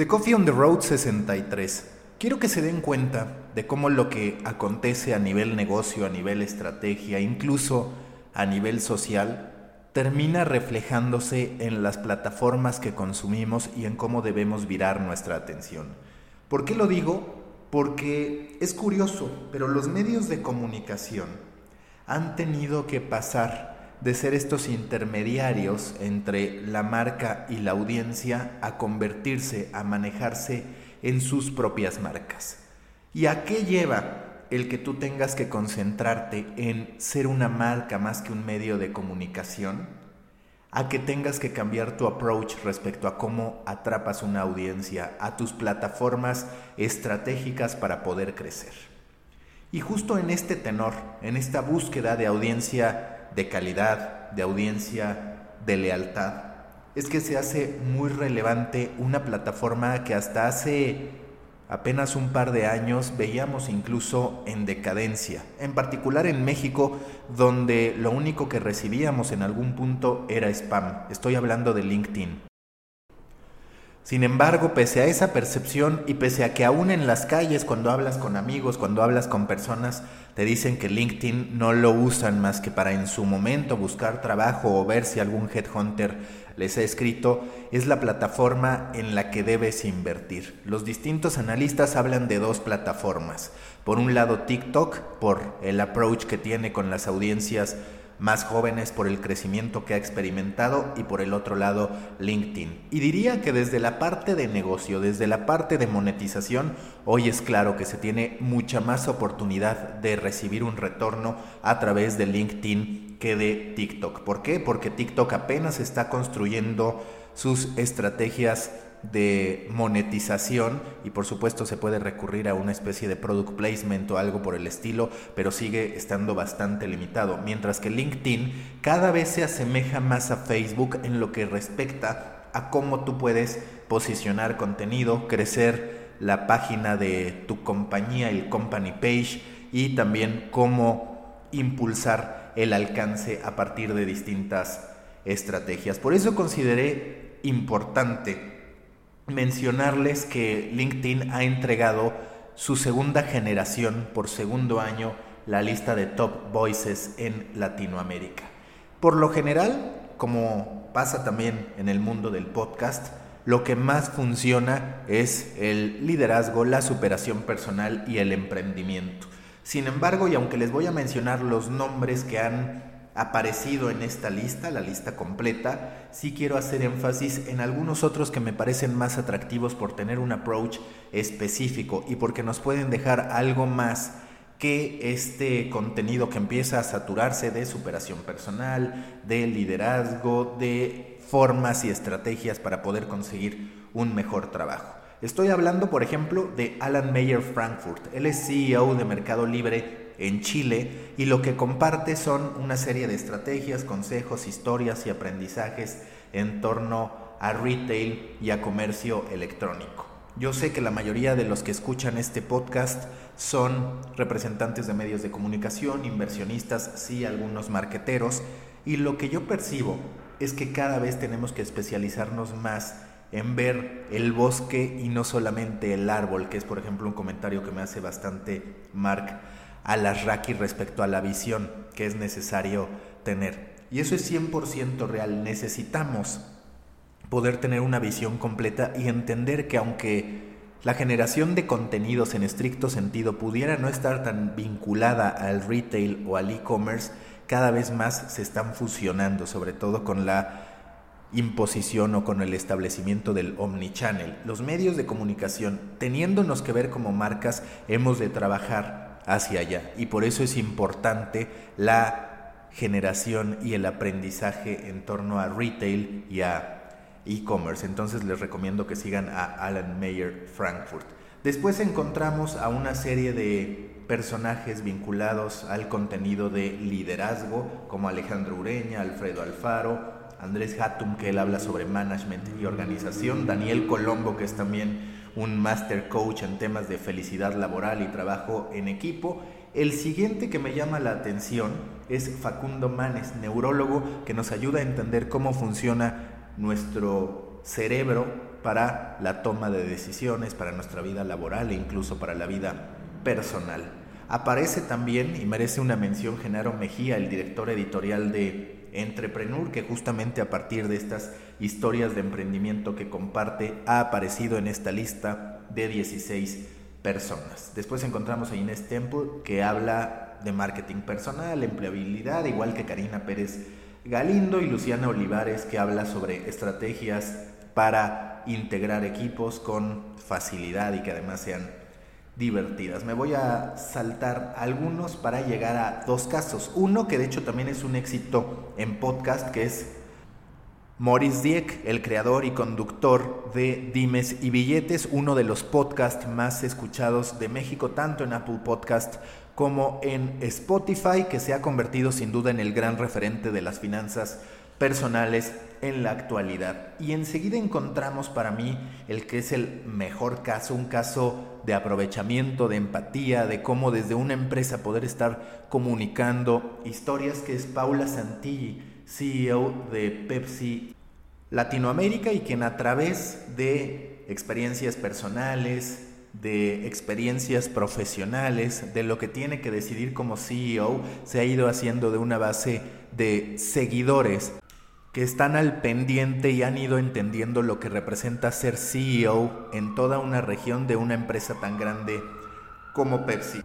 The Coffee on the Road 63. Quiero que se den cuenta de cómo lo que acontece a nivel negocio, a nivel estrategia, incluso a nivel social, termina reflejándose en las plataformas que consumimos y en cómo debemos virar nuestra atención. ¿Por qué lo digo? Porque es curioso, pero los medios de comunicación han tenido que pasar de ser estos intermediarios entre la marca y la audiencia a convertirse, a manejarse en sus propias marcas. ¿Y a qué lleva el que tú tengas que concentrarte en ser una marca más que un medio de comunicación? A que tengas que cambiar tu approach respecto a cómo atrapas una audiencia, a tus plataformas estratégicas para poder crecer. Y justo en este tenor, en esta búsqueda de audiencia de calidad, de audiencia, de lealtad, es que se hace muy relevante una plataforma que hasta hace apenas un par de años veíamos incluso en decadencia, en particular en México, donde lo único que recibíamos en algún punto era spam. Estoy hablando de LinkedIn. Sin embargo, pese a esa percepción y pese a que aún en las calles, cuando hablas con amigos, cuando hablas con personas, te dicen que LinkedIn no lo usan más que para en su momento buscar trabajo o ver si algún headhunter les ha escrito, es la plataforma en la que debes invertir. Los distintos analistas hablan de dos plataformas. Por un lado TikTok, por el approach que tiene con las audiencias más jóvenes por el crecimiento que ha experimentado y por el otro lado LinkedIn. Y diría que desde la parte de negocio, desde la parte de monetización, hoy es claro que se tiene mucha más oportunidad de recibir un retorno a través de LinkedIn que de TikTok. ¿Por qué? Porque TikTok apenas está construyendo sus estrategias de monetización y por supuesto se puede recurrir a una especie de product placement o algo por el estilo, pero sigue estando bastante limitado, mientras que LinkedIn cada vez se asemeja más a Facebook en lo que respecta a cómo tú puedes posicionar contenido, crecer la página de tu compañía, el company page y también cómo impulsar el alcance a partir de distintas estrategias. Por eso consideré importante mencionarles que LinkedIn ha entregado su segunda generación por segundo año la lista de top voices en Latinoamérica. Por lo general, como pasa también en el mundo del podcast, lo que más funciona es el liderazgo, la superación personal y el emprendimiento. Sin embargo, y aunque les voy a mencionar los nombres que han aparecido en esta lista, la lista completa, sí quiero hacer énfasis en algunos otros que me parecen más atractivos por tener un approach específico y porque nos pueden dejar algo más que este contenido que empieza a saturarse de superación personal, de liderazgo, de formas y estrategias para poder conseguir un mejor trabajo. Estoy hablando, por ejemplo, de Alan Mayer Frankfurt. Él es CEO de Mercado Libre en Chile y lo que comparte son una serie de estrategias, consejos, historias y aprendizajes en torno a retail y a comercio electrónico. Yo sé que la mayoría de los que escuchan este podcast son representantes de medios de comunicación, inversionistas, sí, algunos marqueteros, y lo que yo percibo es que cada vez tenemos que especializarnos más en ver el bosque y no solamente el árbol, que es por ejemplo un comentario que me hace bastante Mark a las Raki respecto a la visión que es necesario tener. Y eso es 100% real. Necesitamos poder tener una visión completa y entender que aunque la generación de contenidos en estricto sentido pudiera no estar tan vinculada al retail o al e-commerce, cada vez más se están fusionando, sobre todo con la imposición o con el establecimiento del omnichannel. Los medios de comunicación, teniéndonos que ver como marcas, hemos de trabajar hacia allá. Y por eso es importante la generación y el aprendizaje en torno a retail y a e-commerce. Entonces les recomiendo que sigan a Alan Mayer Frankfurt. Después encontramos a una serie de personajes vinculados al contenido de liderazgo, como Alejandro Ureña, Alfredo Alfaro, Andrés Hatum, que él habla sobre management y organización, Daniel Colombo, que es también un master coach en temas de felicidad laboral y trabajo en equipo. El siguiente que me llama la atención es Facundo Manes, neurólogo, que nos ayuda a entender cómo funciona nuestro cerebro para la toma de decisiones, para nuestra vida laboral e incluso para la vida personal. Aparece también y merece una mención Genaro Mejía, el director editorial de Entrepreneur, que justamente a partir de estas historias de emprendimiento que comparte ha aparecido en esta lista de 16 personas. Después encontramos a Inés Temple, que habla de marketing personal, empleabilidad, igual que Karina Pérez Galindo y Luciana Olivares, que habla sobre estrategias para integrar equipos con facilidad y que además sean divertidas. Me voy a saltar algunos para llegar a dos casos. Uno que de hecho también es un éxito en podcast, que es Maurice Dieck, el creador y conductor de Dimes y Billetes, uno de los podcasts más escuchados de México, tanto en Apple Podcast como en Spotify, que se ha convertido sin duda en el gran referente de las finanzas personales en la actualidad. Y enseguida encontramos para mí el que es el mejor caso, un caso de aprovechamiento, de empatía, de cómo desde una empresa poder estar comunicando historias, que es Paula Santilli, CEO de Pepsi Latinoamérica y quien a través de experiencias personales, de experiencias profesionales, de lo que tiene que decidir como CEO, se ha ido haciendo de una base de seguidores que están al pendiente y han ido entendiendo lo que representa ser CEO en toda una región de una empresa tan grande como Pepsi.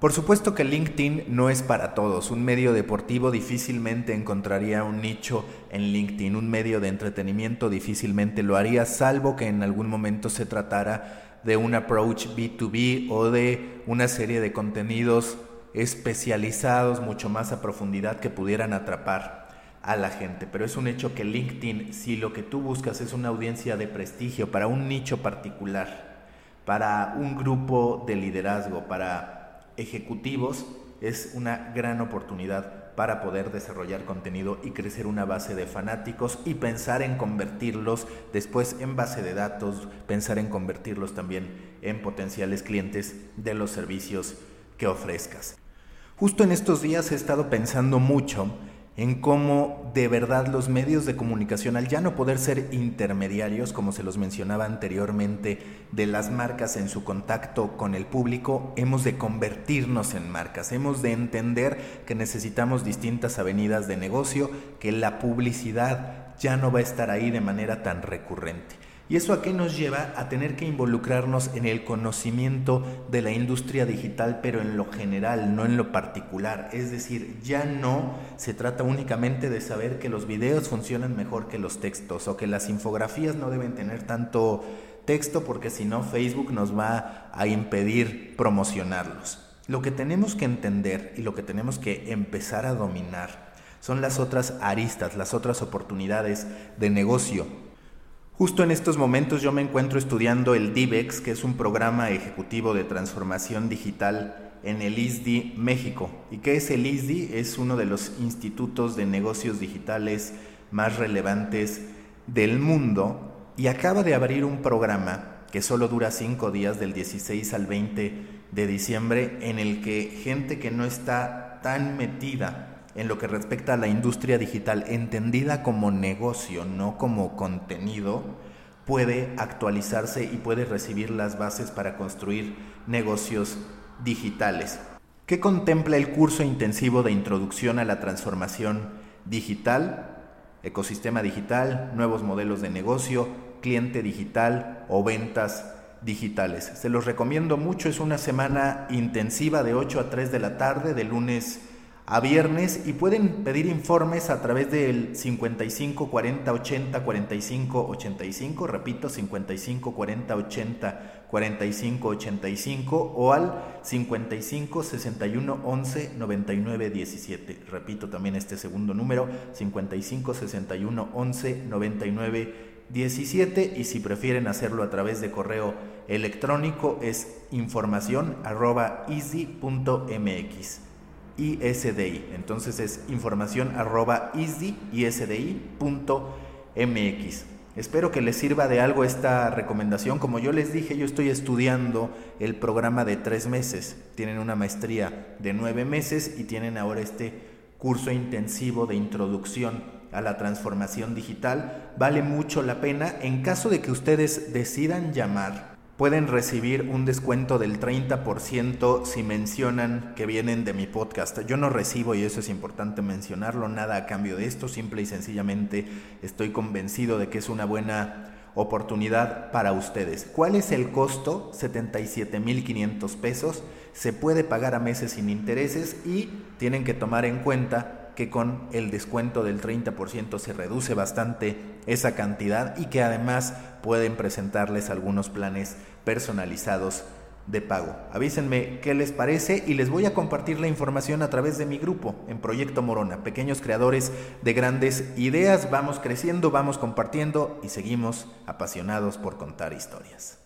Por supuesto que LinkedIn no es para todos. Un medio deportivo difícilmente encontraría un nicho en LinkedIn. Un medio de entretenimiento difícilmente lo haría, salvo que en algún momento se tratara de un approach B2B o de una serie de contenidos especializados mucho más a profundidad que pudieran atrapar a la gente. Pero es un hecho que LinkedIn, si lo que tú buscas es una audiencia de prestigio para un nicho particular, para un grupo de liderazgo, para ejecutivos, es una gran oportunidad para poder desarrollar contenido y crecer una base de fanáticos y pensar en convertirlos después en base de datos, pensar en convertirlos también en potenciales clientes de los servicios que ofrezcas. Justo en estos días he estado pensando mucho en cómo de verdad los medios de comunicación, al ya no poder ser intermediarios, como se los mencionaba anteriormente, de las marcas en su contacto con el público, hemos de convertirnos en marcas, hemos de entender que necesitamos distintas avenidas de negocio, que la publicidad ya no va a estar ahí de manera tan recurrente. ¿Y eso a qué nos lleva? A tener que involucrarnos en el conocimiento de la industria digital, pero en lo general, no en lo particular. Es decir, ya no se trata únicamente de saber que los videos funcionan mejor que los textos o que las infografías no deben tener tanto texto porque si no Facebook nos va a impedir promocionarlos. Lo que tenemos que entender y lo que tenemos que empezar a dominar son las otras aristas, las otras oportunidades de negocio Justo en estos momentos yo me encuentro estudiando el DIVEX, que es un programa ejecutivo de transformación digital en el ISDI México. ¿Y qué es el ISDI? Es uno de los institutos de negocios digitales más relevantes del mundo y acaba de abrir un programa que solo dura cinco días, del 16 al 20 de diciembre, en el que gente que no está tan metida en lo que respecta a la industria digital, entendida como negocio, no como contenido, puede actualizarse y puede recibir las bases para construir negocios digitales. ¿Qué contempla el curso intensivo de introducción a la transformación digital? Ecosistema digital, nuevos modelos de negocio, cliente digital o ventas digitales. Se los recomiendo mucho, es una semana intensiva de 8 a 3 de la tarde, de lunes a viernes y pueden pedir informes a través del 55 40 80 45 85, repito, 55 40 80 45 85 o al 55 61 11 99 17. Repito también este segundo número, 55 61 11 99 17 y si prefieren hacerlo a través de correo electrónico es información arroba easy.mx. ISDI. Entonces es información arroba isdi.mx. Espero que les sirva de algo esta recomendación. Como yo les dije, yo estoy estudiando el programa de tres meses. Tienen una maestría de nueve meses y tienen ahora este curso intensivo de introducción a la transformación digital, vale mucho la pena. En caso de que ustedes decidan llamar, pueden recibir un descuento del 30% si mencionan que vienen de mi podcast. Yo no recibo, y eso es importante mencionarlo, nada a cambio de esto, simple y sencillamente estoy convencido de que es una buena oportunidad para ustedes. ¿Cuál es el costo? 77.500 pesos. Se puede pagar a meses sin intereses y tienen que tomar en cuenta que con el descuento del 30% se reduce bastante esa cantidad y que además pueden presentarles algunos planes personalizados de pago. Avísenme qué les parece y les voy a compartir la información a través de mi grupo en Proyecto Morona, pequeños creadores de grandes ideas. Vamos creciendo, vamos compartiendo y seguimos apasionados por contar historias.